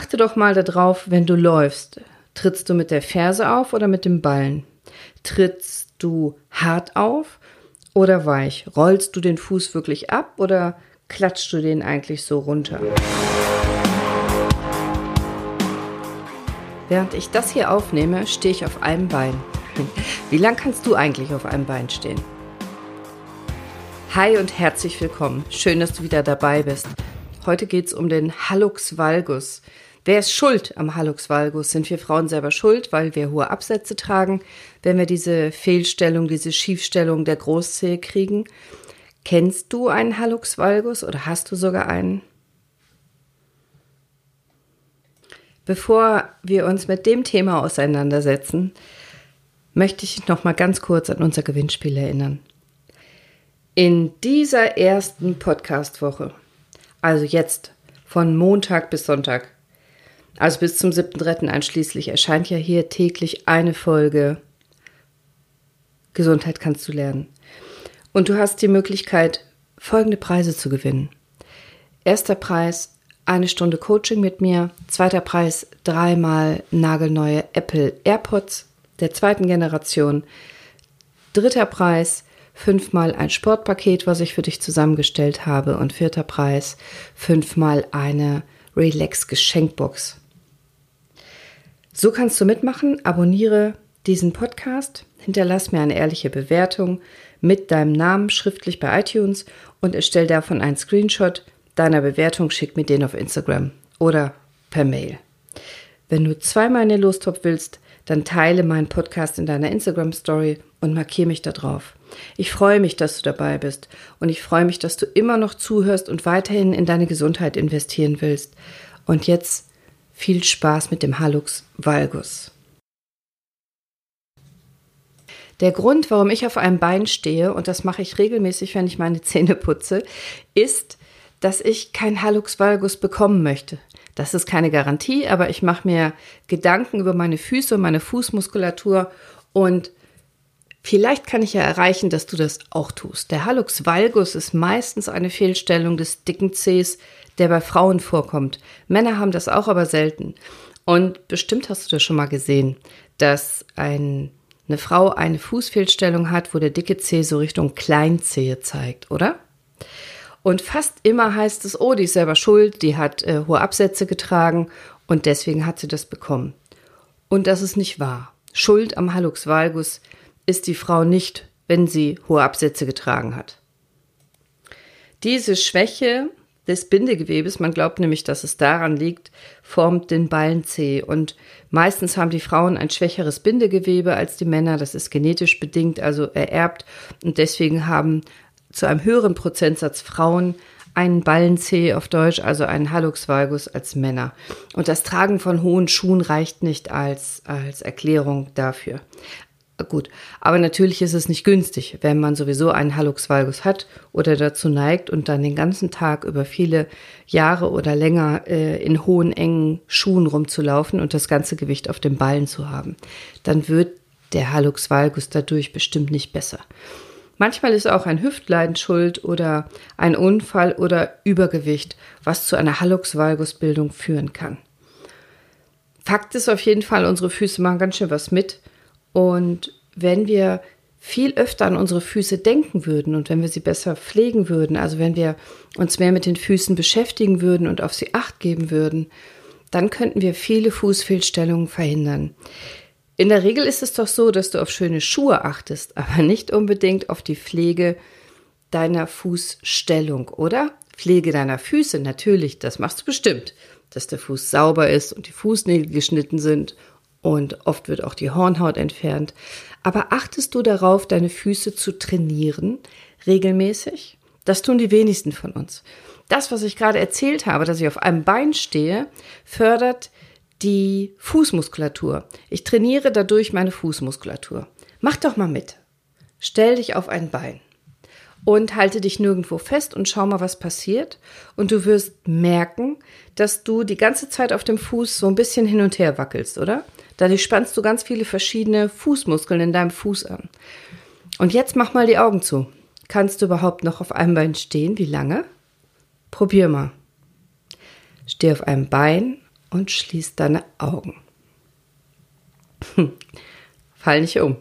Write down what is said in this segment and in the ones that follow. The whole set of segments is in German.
Achte doch mal darauf, wenn du läufst. Trittst du mit der Ferse auf oder mit dem Ballen? Trittst du hart auf oder weich? Rollst du den Fuß wirklich ab oder klatschst du den eigentlich so runter? Während ich das hier aufnehme, stehe ich auf einem Bein. Wie lang kannst du eigentlich auf einem Bein stehen? Hi und herzlich willkommen. Schön, dass du wieder dabei bist. Heute geht es um den Hallux valgus. Wer ist schuld am Hallux valgus? Sind wir Frauen selber schuld, weil wir hohe Absätze tragen, wenn wir diese Fehlstellung, diese Schiefstellung der Großzehe kriegen? Kennst du einen Hallux valgus oder hast du sogar einen? Bevor wir uns mit dem Thema auseinandersetzen, möchte ich noch mal ganz kurz an unser Gewinnspiel erinnern. In dieser ersten Podcast-Woche, also jetzt von Montag bis Sonntag, also bis zum 7.3. einschließlich, erscheint ja hier täglich eine Folge Gesundheit kannst du lernen. Und du hast die Möglichkeit, folgende Preise zu gewinnen. Erster Preis, eine Stunde Coaching mit mir. Zweiter Preis, dreimal nagelneue Apple AirPods der zweiten Generation. Dritter Preis, fünfmal ein Sportpaket, was ich für dich zusammengestellt habe. Und vierter Preis, fünfmal eine Relax-Geschenkbox. So kannst du mitmachen. Abonniere diesen Podcast, hinterlass mir eine ehrliche Bewertung mit deinem Namen schriftlich bei iTunes und erstell davon einen Screenshot deiner Bewertung, schick mir den auf Instagram oder per Mail. Wenn du zweimal in den Lostopf willst, dann teile meinen Podcast in deiner Instagram Story und markiere mich da drauf. Ich freue mich, dass du dabei bist und ich freue mich, dass du immer noch zuhörst und weiterhin in deine Gesundheit investieren willst. Und jetzt viel Spaß mit dem Halux valgus. Der Grund, warum ich auf einem Bein stehe, und das mache ich regelmäßig, wenn ich meine Zähne putze, ist, dass ich kein Halux valgus bekommen möchte. Das ist keine Garantie, aber ich mache mir Gedanken über meine Füße und meine Fußmuskulatur und Vielleicht kann ich ja erreichen, dass du das auch tust. Der Hallux valgus ist meistens eine Fehlstellung des dicken Zehs, der bei Frauen vorkommt. Männer haben das auch, aber selten. Und bestimmt hast du das schon mal gesehen, dass ein, eine Frau eine Fußfehlstellung hat, wo der dicke Zeh so Richtung Kleinzehe zeigt, oder? Und fast immer heißt es, oh, die ist selber schuld, die hat äh, hohe Absätze getragen und deswegen hat sie das bekommen. Und das ist nicht wahr. Schuld am Hallux valgus ist die Frau nicht, wenn sie hohe Absätze getragen hat. Diese Schwäche des Bindegewebes, man glaubt nämlich, dass es daran liegt, formt den Ballenzeh. Und meistens haben die Frauen ein schwächeres Bindegewebe als die Männer. Das ist genetisch bedingt, also ererbt. Und deswegen haben zu einem höheren Prozentsatz Frauen einen Ballenzeh auf Deutsch, also einen Hallux valgus als Männer. Und das Tragen von hohen Schuhen reicht nicht als, als Erklärung dafür. Gut, aber natürlich ist es nicht günstig, wenn man sowieso einen Hallux valgus hat oder dazu neigt und dann den ganzen Tag über viele Jahre oder länger äh, in hohen, engen Schuhen rumzulaufen und das ganze Gewicht auf dem Ballen zu haben. Dann wird der Hallux valgus dadurch bestimmt nicht besser. Manchmal ist auch ein Hüftleiden schuld oder ein Unfall oder Übergewicht, was zu einer Hallux valgus Bildung führen kann. Fakt ist auf jeden Fall, unsere Füße machen ganz schön was mit. Und wenn wir viel öfter an unsere Füße denken würden und wenn wir sie besser pflegen würden, also wenn wir uns mehr mit den Füßen beschäftigen würden und auf sie acht geben würden, dann könnten wir viele Fußfehlstellungen verhindern. In der Regel ist es doch so, dass du auf schöne Schuhe achtest, aber nicht unbedingt auf die Pflege deiner Fußstellung, oder? Pflege deiner Füße, natürlich, das machst du bestimmt, dass der Fuß sauber ist und die Fußnägel geschnitten sind und oft wird auch die Hornhaut entfernt. Aber achtest du darauf, deine Füße zu trainieren, regelmäßig? Das tun die wenigsten von uns. Das, was ich gerade erzählt habe, dass ich auf einem Bein stehe, fördert die Fußmuskulatur. Ich trainiere dadurch meine Fußmuskulatur. Mach doch mal mit. Stell dich auf ein Bein und halte dich nirgendwo fest und schau mal, was passiert. Und du wirst merken, dass du die ganze Zeit auf dem Fuß so ein bisschen hin und her wackelst, oder? Dadurch spannst du ganz viele verschiedene Fußmuskeln in deinem Fuß an. Und jetzt mach mal die Augen zu. Kannst du überhaupt noch auf einem Bein stehen? Wie lange? Probier mal. Steh auf einem Bein und schließ deine Augen. Hm. Fall nicht um.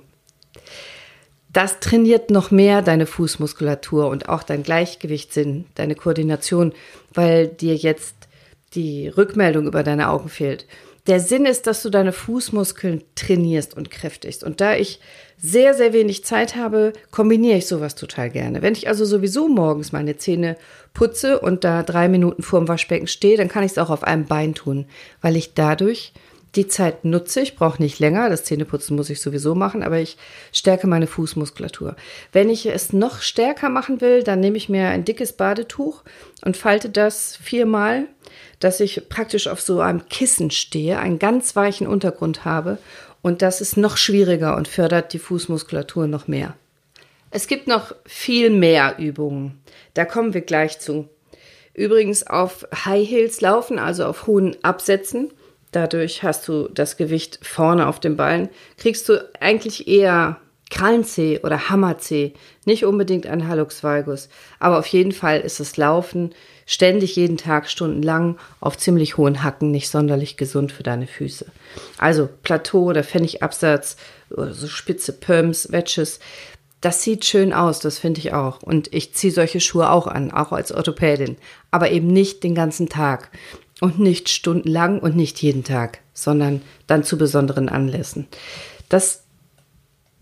Das trainiert noch mehr deine Fußmuskulatur und auch dein Gleichgewichtssinn, deine Koordination, weil dir jetzt die Rückmeldung über deine Augen fehlt. Der Sinn ist, dass du deine Fußmuskeln trainierst und kräftigst. Und da ich sehr, sehr wenig Zeit habe, kombiniere ich sowas total gerne. Wenn ich also sowieso morgens meine Zähne putze und da drei Minuten vorm Waschbecken stehe, dann kann ich es auch auf einem Bein tun, weil ich dadurch die Zeit nutze. Ich brauche nicht länger. Das Zähneputzen muss ich sowieso machen, aber ich stärke meine Fußmuskulatur. Wenn ich es noch stärker machen will, dann nehme ich mir ein dickes Badetuch und falte das viermal, dass ich praktisch auf so einem Kissen stehe, einen ganz weichen Untergrund habe. Und das ist noch schwieriger und fördert die Fußmuskulatur noch mehr. Es gibt noch viel mehr Übungen. Da kommen wir gleich zu. Übrigens auf High Heels laufen, also auf hohen Absätzen, Dadurch hast du das Gewicht vorne auf dem Bein. Kriegst du eigentlich eher Krallenzeh oder Hammerzeh, nicht unbedingt ein Hallux valgus, aber auf jeden Fall ist das Laufen ständig jeden Tag stundenlang auf ziemlich hohen Hacken nicht sonderlich gesund für deine Füße. Also Plateau oder Pfennigabsatz oder so spitze Pumps, Wedges, das sieht schön aus, das finde ich auch. Und ich ziehe solche Schuhe auch an, auch als Orthopädin, aber eben nicht den ganzen Tag. Und nicht stundenlang und nicht jeden Tag, sondern dann zu besonderen Anlässen. Das,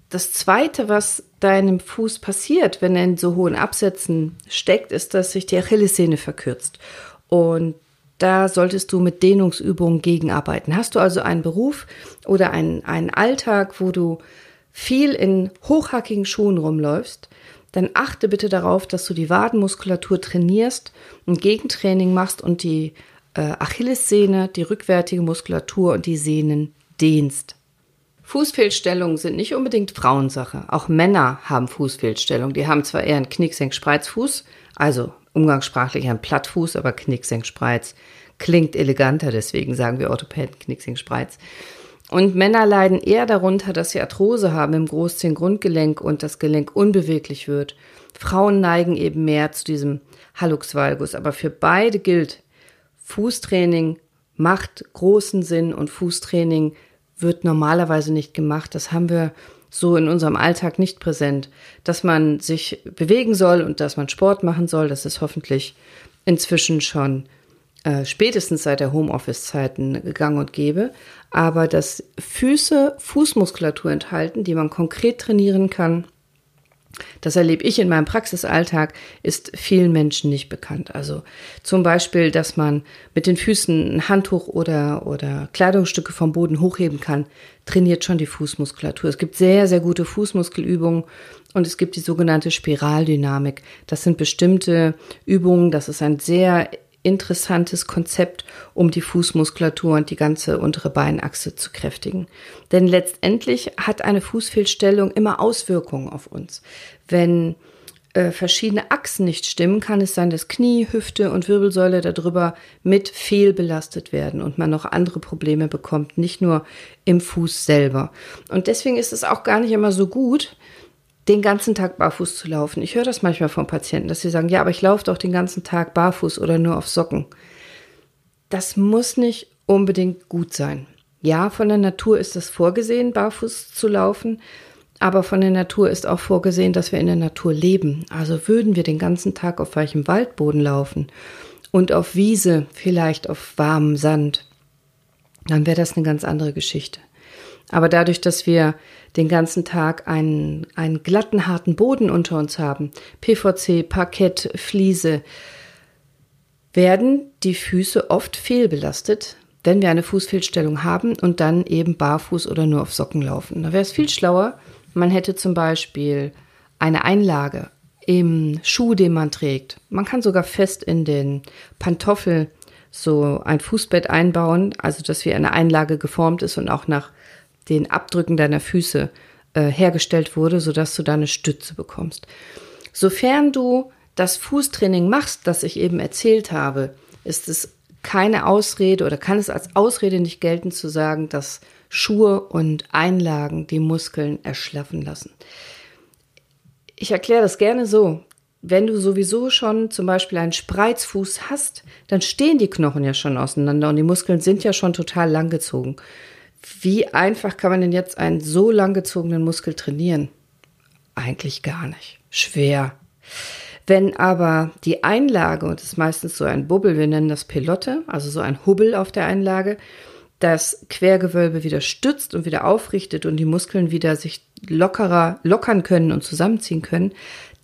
das Zweite, was deinem Fuß passiert, wenn er in so hohen Absätzen steckt, ist, dass sich die Achillessehne verkürzt. Und da solltest du mit Dehnungsübungen gegenarbeiten. Hast du also einen Beruf oder einen, einen Alltag, wo du viel in hochhackigen Schuhen rumläufst, dann achte bitte darauf, dass du die Wadenmuskulatur trainierst, ein Gegentraining machst und die äh, Achillessehne, die rückwärtige Muskulatur und die Sehnen dehnst. Fußfehlstellungen sind nicht unbedingt Frauensache. Auch Männer haben Fußfehlstellungen. Die haben zwar eher einen Knicksenk-Spreizfuß, also umgangssprachlich ein Plattfuß, aber Knicksenk-Spreiz klingt eleganter, deswegen sagen wir Orthopäden Knicksenk-Spreiz. Und Männer leiden eher darunter, dass sie Arthrose haben im Großzehengrundgelenk und das Gelenk unbeweglich wird. Frauen neigen eben mehr zu diesem Hallux valgus, aber für beide gilt, Fußtraining macht großen Sinn und Fußtraining wird normalerweise nicht gemacht. Das haben wir so in unserem Alltag nicht präsent. Dass man sich bewegen soll und dass man Sport machen soll, das ist hoffentlich inzwischen schon äh, spätestens seit der Homeoffice-Zeiten gang und gäbe. Aber dass Füße Fußmuskulatur enthalten, die man konkret trainieren kann, das erlebe ich in meinem Praxisalltag, ist vielen Menschen nicht bekannt. Also zum Beispiel, dass man mit den Füßen ein Handtuch oder, oder Kleidungsstücke vom Boden hochheben kann, trainiert schon die Fußmuskulatur. Es gibt sehr, sehr gute Fußmuskelübungen und es gibt die sogenannte Spiraldynamik. Das sind bestimmte Übungen, das ist ein sehr interessantes Konzept, um die Fußmuskulatur und die ganze untere Beinachse zu kräftigen. Denn letztendlich hat eine Fußfehlstellung immer Auswirkungen auf uns. Wenn äh, verschiedene Achsen nicht stimmen, kann es sein, dass Knie, Hüfte und Wirbelsäule darüber mit fehlbelastet werden und man noch andere Probleme bekommt, nicht nur im Fuß selber. Und deswegen ist es auch gar nicht immer so gut, den ganzen Tag barfuß zu laufen. Ich höre das manchmal von Patienten, dass sie sagen, ja, aber ich laufe doch den ganzen Tag barfuß oder nur auf Socken. Das muss nicht unbedingt gut sein. Ja, von der Natur ist es vorgesehen, barfuß zu laufen, aber von der Natur ist auch vorgesehen, dass wir in der Natur leben. Also würden wir den ganzen Tag auf weichem Waldboden laufen und auf Wiese, vielleicht auf warmem Sand, dann wäre das eine ganz andere Geschichte. Aber dadurch, dass wir den ganzen Tag einen, einen glatten, harten Boden unter uns haben, PVC, Parkett, Fliese, werden die Füße oft fehlbelastet, wenn wir eine Fußfehlstellung haben und dann eben barfuß oder nur auf Socken laufen. Da wäre es viel schlauer, man hätte zum Beispiel eine Einlage im Schuh, den man trägt. Man kann sogar fest in den Pantoffel so ein Fußbett einbauen, also dass wie eine Einlage geformt ist und auch nach den Abdrücken deiner Füße äh, hergestellt wurde, sodass du da eine Stütze bekommst. Sofern du das Fußtraining machst, das ich eben erzählt habe, ist es keine Ausrede oder kann es als Ausrede nicht gelten zu sagen, dass Schuhe und Einlagen die Muskeln erschlaffen lassen. Ich erkläre das gerne so. wenn du sowieso schon zum Beispiel einen Spreizfuß hast, dann stehen die Knochen ja schon auseinander und die Muskeln sind ja schon total langgezogen. Wie einfach kann man denn jetzt einen so langgezogenen Muskel trainieren? Eigentlich gar nicht. Schwer. Wenn aber die Einlage, und das ist meistens so ein Bubbel, wir nennen das Pelotte, also so ein Hubbel auf der Einlage, das Quergewölbe wieder stützt und wieder aufrichtet und die Muskeln wieder sich lockerer lockern können und zusammenziehen können,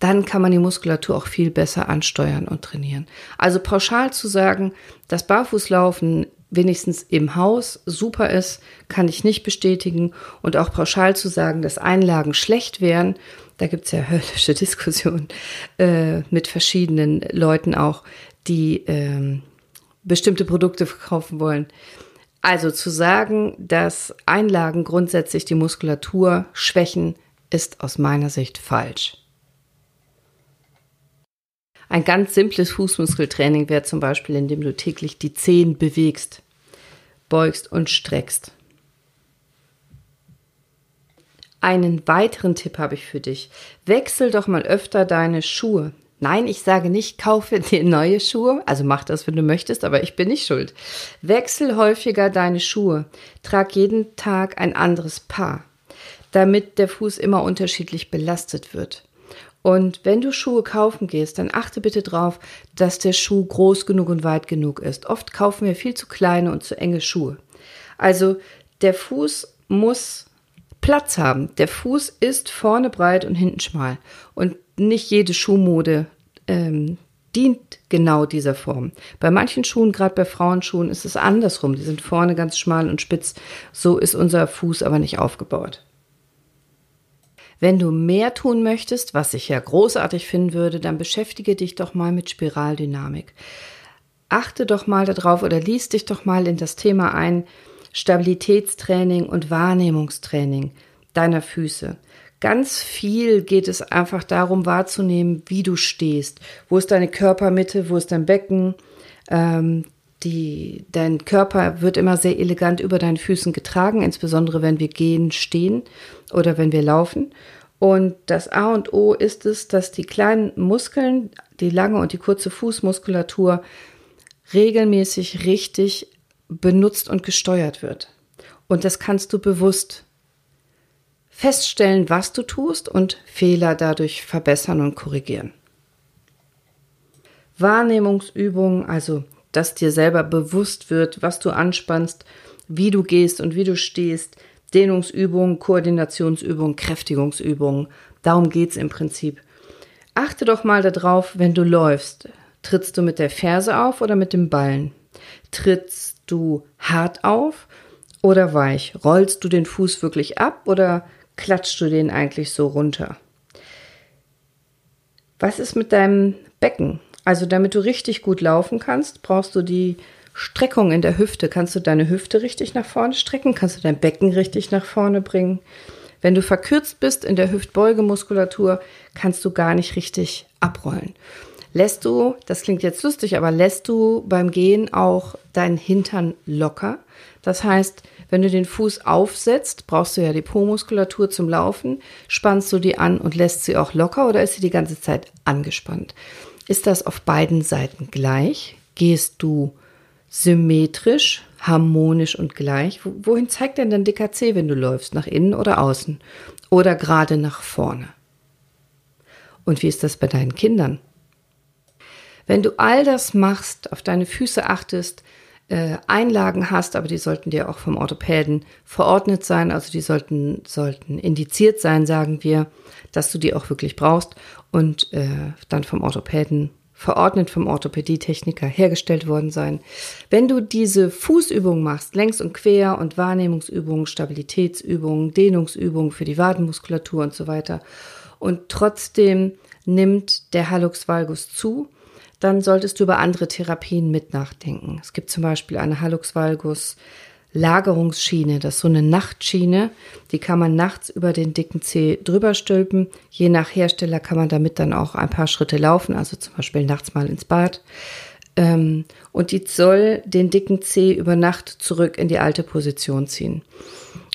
dann kann man die Muskulatur auch viel besser ansteuern und trainieren. Also pauschal zu sagen, dass Barfußlaufen wenigstens im Haus super ist, kann ich nicht bestätigen. Und auch pauschal zu sagen, dass Einlagen schlecht wären, da gibt es ja höllische Diskussionen äh, mit verschiedenen Leuten auch, die äh, bestimmte Produkte verkaufen wollen. Also zu sagen, dass Einlagen grundsätzlich die Muskulatur schwächen, ist aus meiner Sicht falsch. Ein ganz simples Fußmuskeltraining wäre zum Beispiel, indem du täglich die Zehen bewegst, beugst und streckst. Einen weiteren Tipp habe ich für dich. Wechsel doch mal öfter deine Schuhe. Nein, ich sage nicht, kaufe dir neue Schuhe. Also mach das, wenn du möchtest, aber ich bin nicht schuld. Wechsel häufiger deine Schuhe. Trag jeden Tag ein anderes Paar, damit der Fuß immer unterschiedlich belastet wird. Und wenn du Schuhe kaufen gehst, dann achte bitte darauf, dass der Schuh groß genug und weit genug ist. Oft kaufen wir viel zu kleine und zu enge Schuhe. Also der Fuß muss Platz haben. Der Fuß ist vorne breit und hinten schmal. Und nicht jede Schuhmode ähm, dient genau dieser Form. Bei manchen Schuhen, gerade bei Frauenschuhen, ist es andersrum. Die sind vorne ganz schmal und spitz. So ist unser Fuß aber nicht aufgebaut. Wenn du mehr tun möchtest, was ich ja großartig finden würde, dann beschäftige dich doch mal mit Spiraldynamik. Achte doch mal darauf oder lies dich doch mal in das Thema ein Stabilitätstraining und Wahrnehmungstraining deiner Füße. Ganz viel geht es einfach darum wahrzunehmen, wie du stehst. Wo ist deine Körpermitte, wo ist dein Becken? Ähm, die, dein Körper wird immer sehr elegant über deinen Füßen getragen, insbesondere wenn wir gehen, stehen oder wenn wir laufen. Und das A und O ist es, dass die kleinen Muskeln, die lange und die kurze Fußmuskulatur regelmäßig richtig benutzt und gesteuert wird. Und das kannst du bewusst feststellen, was du tust und Fehler dadurch verbessern und korrigieren. Wahrnehmungsübungen, also dass dir selber bewusst wird, was du anspannst, wie du gehst und wie du stehst, Dehnungsübungen, Koordinationsübungen, Kräftigungsübungen, darum geht es im Prinzip. Achte doch mal darauf, wenn du läufst. Trittst du mit der Ferse auf oder mit dem Ballen? Trittst du hart auf oder weich? Rollst du den Fuß wirklich ab oder klatschst du den eigentlich so runter? Was ist mit deinem Becken? Also damit du richtig gut laufen kannst, brauchst du die Streckung in der Hüfte. Kannst du deine Hüfte richtig nach vorne strecken? Kannst du dein Becken richtig nach vorne bringen? Wenn du verkürzt bist in der Hüftbeugemuskulatur, kannst du gar nicht richtig abrollen. Lässt du, das klingt jetzt lustig, aber lässt du beim Gehen auch deinen Hintern locker? Das heißt, wenn du den Fuß aufsetzt, brauchst du ja die Po-Muskulatur zum Laufen. Spannst du die an und lässt sie auch locker oder ist sie die ganze Zeit angespannt? Ist das auf beiden Seiten gleich? Gehst du symmetrisch, harmonisch und gleich? Wohin zeigt denn dein dicker C, wenn du läufst? Nach innen oder außen? Oder gerade nach vorne? Und wie ist das bei deinen Kindern? Wenn du all das machst, auf deine Füße achtest, äh, Einlagen hast, aber die sollten dir auch vom Orthopäden verordnet sein, also die sollten, sollten indiziert sein, sagen wir, dass du die auch wirklich brauchst und äh, dann vom Orthopäden verordnet vom Orthopädietechniker hergestellt worden sein. Wenn du diese Fußübungen machst, längs und quer und Wahrnehmungsübungen, Stabilitätsübungen, Dehnungsübungen für die Wadenmuskulatur und so weiter und trotzdem nimmt der Hallux valgus zu, dann solltest du über andere Therapien mit nachdenken. Es gibt zum Beispiel eine Hallux valgus Lagerungsschiene, das ist so eine Nachtschiene, die kann man nachts über den dicken Zeh drüber stülpen. Je nach Hersteller kann man damit dann auch ein paar Schritte laufen, also zum Beispiel nachts mal ins Bad. Ähm, und die soll den dicken Zeh über Nacht zurück in die alte Position ziehen.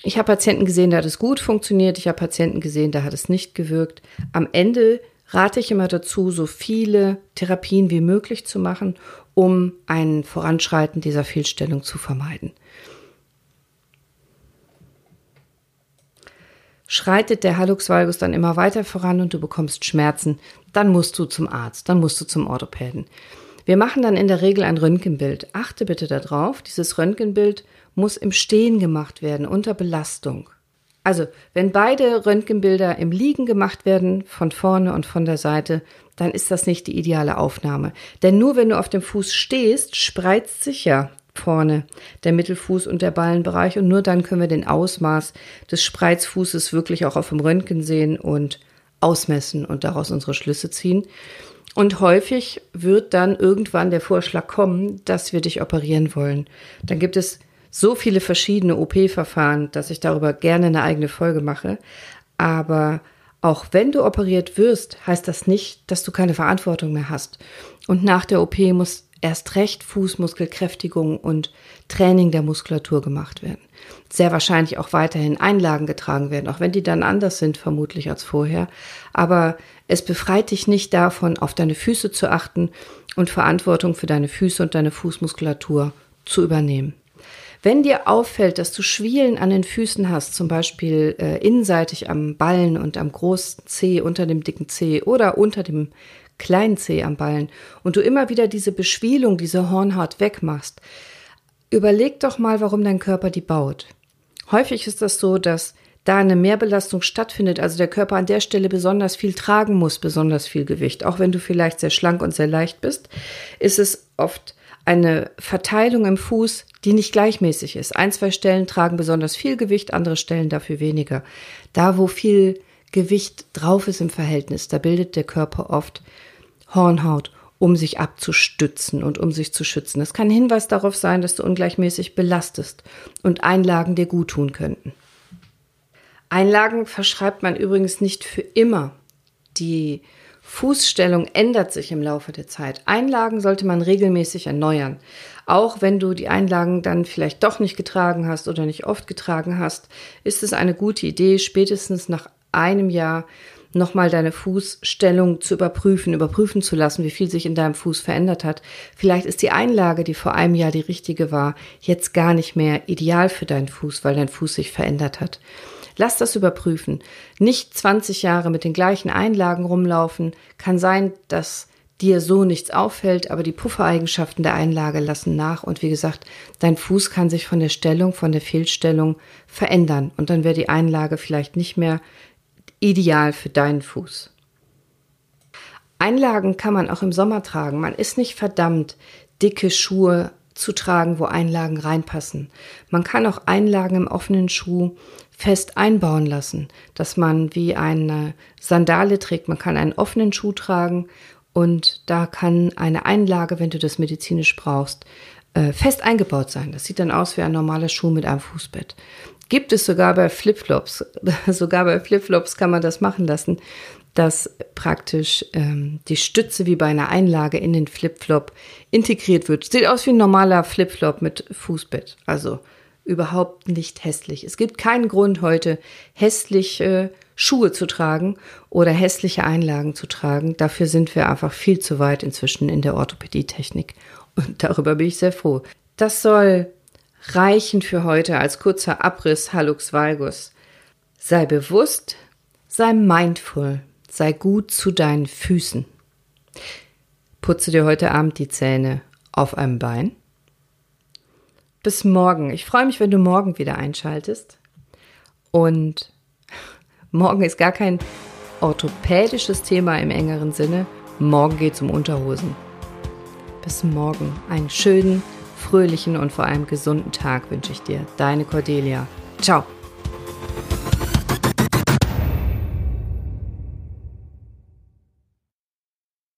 Ich habe Patienten gesehen, da hat es gut funktioniert. Ich habe Patienten gesehen, da hat es nicht gewirkt. Am Ende rate ich immer dazu, so viele Therapien wie möglich zu machen, um ein Voranschreiten dieser Fehlstellung zu vermeiden. Schreitet der Hallux valgus dann immer weiter voran und du bekommst Schmerzen, dann musst du zum Arzt, dann musst du zum Orthopäden. Wir machen dann in der Regel ein Röntgenbild. Achte bitte darauf, dieses Röntgenbild muss im Stehen gemacht werden, unter Belastung. Also, wenn beide Röntgenbilder im Liegen gemacht werden, von vorne und von der Seite, dann ist das nicht die ideale Aufnahme. Denn nur wenn du auf dem Fuß stehst, spreizt sich ja vorne der Mittelfuß und der Ballenbereich und nur dann können wir den Ausmaß des Spreizfußes wirklich auch auf dem Röntgen sehen und ausmessen und daraus unsere Schlüsse ziehen. Und häufig wird dann irgendwann der Vorschlag kommen, dass wir dich operieren wollen. Dann gibt es so viele verschiedene OP-Verfahren, dass ich darüber gerne eine eigene Folge mache. Aber auch wenn du operiert wirst, heißt das nicht, dass du keine Verantwortung mehr hast. Und nach der OP muss erst recht Fußmuskelkräftigung und Training der Muskulatur gemacht werden. Sehr wahrscheinlich auch weiterhin Einlagen getragen werden, auch wenn die dann anders sind vermutlich als vorher. Aber es befreit dich nicht davon, auf deine Füße zu achten und Verantwortung für deine Füße und deine Fußmuskulatur zu übernehmen. Wenn dir auffällt, dass du Schwielen an den Füßen hast, zum Beispiel äh, innenseitig am Ballen und am großen Zeh unter dem dicken Zeh oder unter dem kleinen Zeh am Ballen und du immer wieder diese Beschwielung, diese Hornhaut wegmachst, überleg doch mal, warum dein Körper die baut. Häufig ist das so, dass da eine Mehrbelastung stattfindet, also der Körper an der Stelle besonders viel tragen muss, besonders viel Gewicht. Auch wenn du vielleicht sehr schlank und sehr leicht bist, ist es oft eine Verteilung im Fuß, die nicht gleichmäßig ist. Ein, zwei Stellen tragen besonders viel Gewicht, andere Stellen dafür weniger. Da, wo viel Gewicht drauf ist im Verhältnis, da bildet der Körper oft Hornhaut, um sich abzustützen und um sich zu schützen. Das kann ein Hinweis darauf sein, dass du ungleichmäßig belastest und Einlagen dir gut tun könnten. Einlagen verschreibt man übrigens nicht für immer. Die Fußstellung ändert sich im Laufe der Zeit. Einlagen sollte man regelmäßig erneuern. Auch wenn du die Einlagen dann vielleicht doch nicht getragen hast oder nicht oft getragen hast, ist es eine gute Idee, spätestens nach einem Jahr nochmal deine Fußstellung zu überprüfen, überprüfen zu lassen, wie viel sich in deinem Fuß verändert hat. Vielleicht ist die Einlage, die vor einem Jahr die richtige war, jetzt gar nicht mehr ideal für deinen Fuß, weil dein Fuß sich verändert hat. Lass das überprüfen. Nicht 20 Jahre mit den gleichen Einlagen rumlaufen. Kann sein, dass dir so nichts auffällt, aber die Puffereigenschaften der Einlage lassen nach. Und wie gesagt, dein Fuß kann sich von der Stellung, von der Fehlstellung verändern. Und dann wäre die Einlage vielleicht nicht mehr ideal für deinen Fuß. Einlagen kann man auch im Sommer tragen. Man ist nicht verdammt, dicke Schuhe zu tragen, wo Einlagen reinpassen. Man kann auch Einlagen im offenen Schuh fest einbauen lassen, dass man wie eine Sandale trägt. Man kann einen offenen Schuh tragen und da kann eine Einlage, wenn du das medizinisch brauchst, äh, fest eingebaut sein. Das sieht dann aus wie ein normaler Schuh mit einem Fußbett. Gibt es sogar bei Flipflops. sogar bei Flipflops kann man das machen lassen, dass praktisch ähm, die Stütze wie bei einer Einlage in den Flipflop integriert wird. Sieht aus wie ein normaler Flipflop mit Fußbett. Also überhaupt nicht hässlich. Es gibt keinen Grund heute hässliche Schuhe zu tragen oder hässliche Einlagen zu tragen. Dafür sind wir einfach viel zu weit inzwischen in der Orthopädietechnik. Und darüber bin ich sehr froh. Das soll reichen für heute als kurzer Abriss Hallux valgus. Sei bewusst, sei mindful, sei gut zu deinen Füßen. Putze dir heute Abend die Zähne auf einem Bein bis morgen. Ich freue mich, wenn du morgen wieder einschaltest. Und morgen ist gar kein orthopädisches Thema im engeren Sinne. Morgen geht es um Unterhosen. Bis morgen. Einen schönen, fröhlichen und vor allem gesunden Tag wünsche ich dir. Deine Cordelia. Ciao.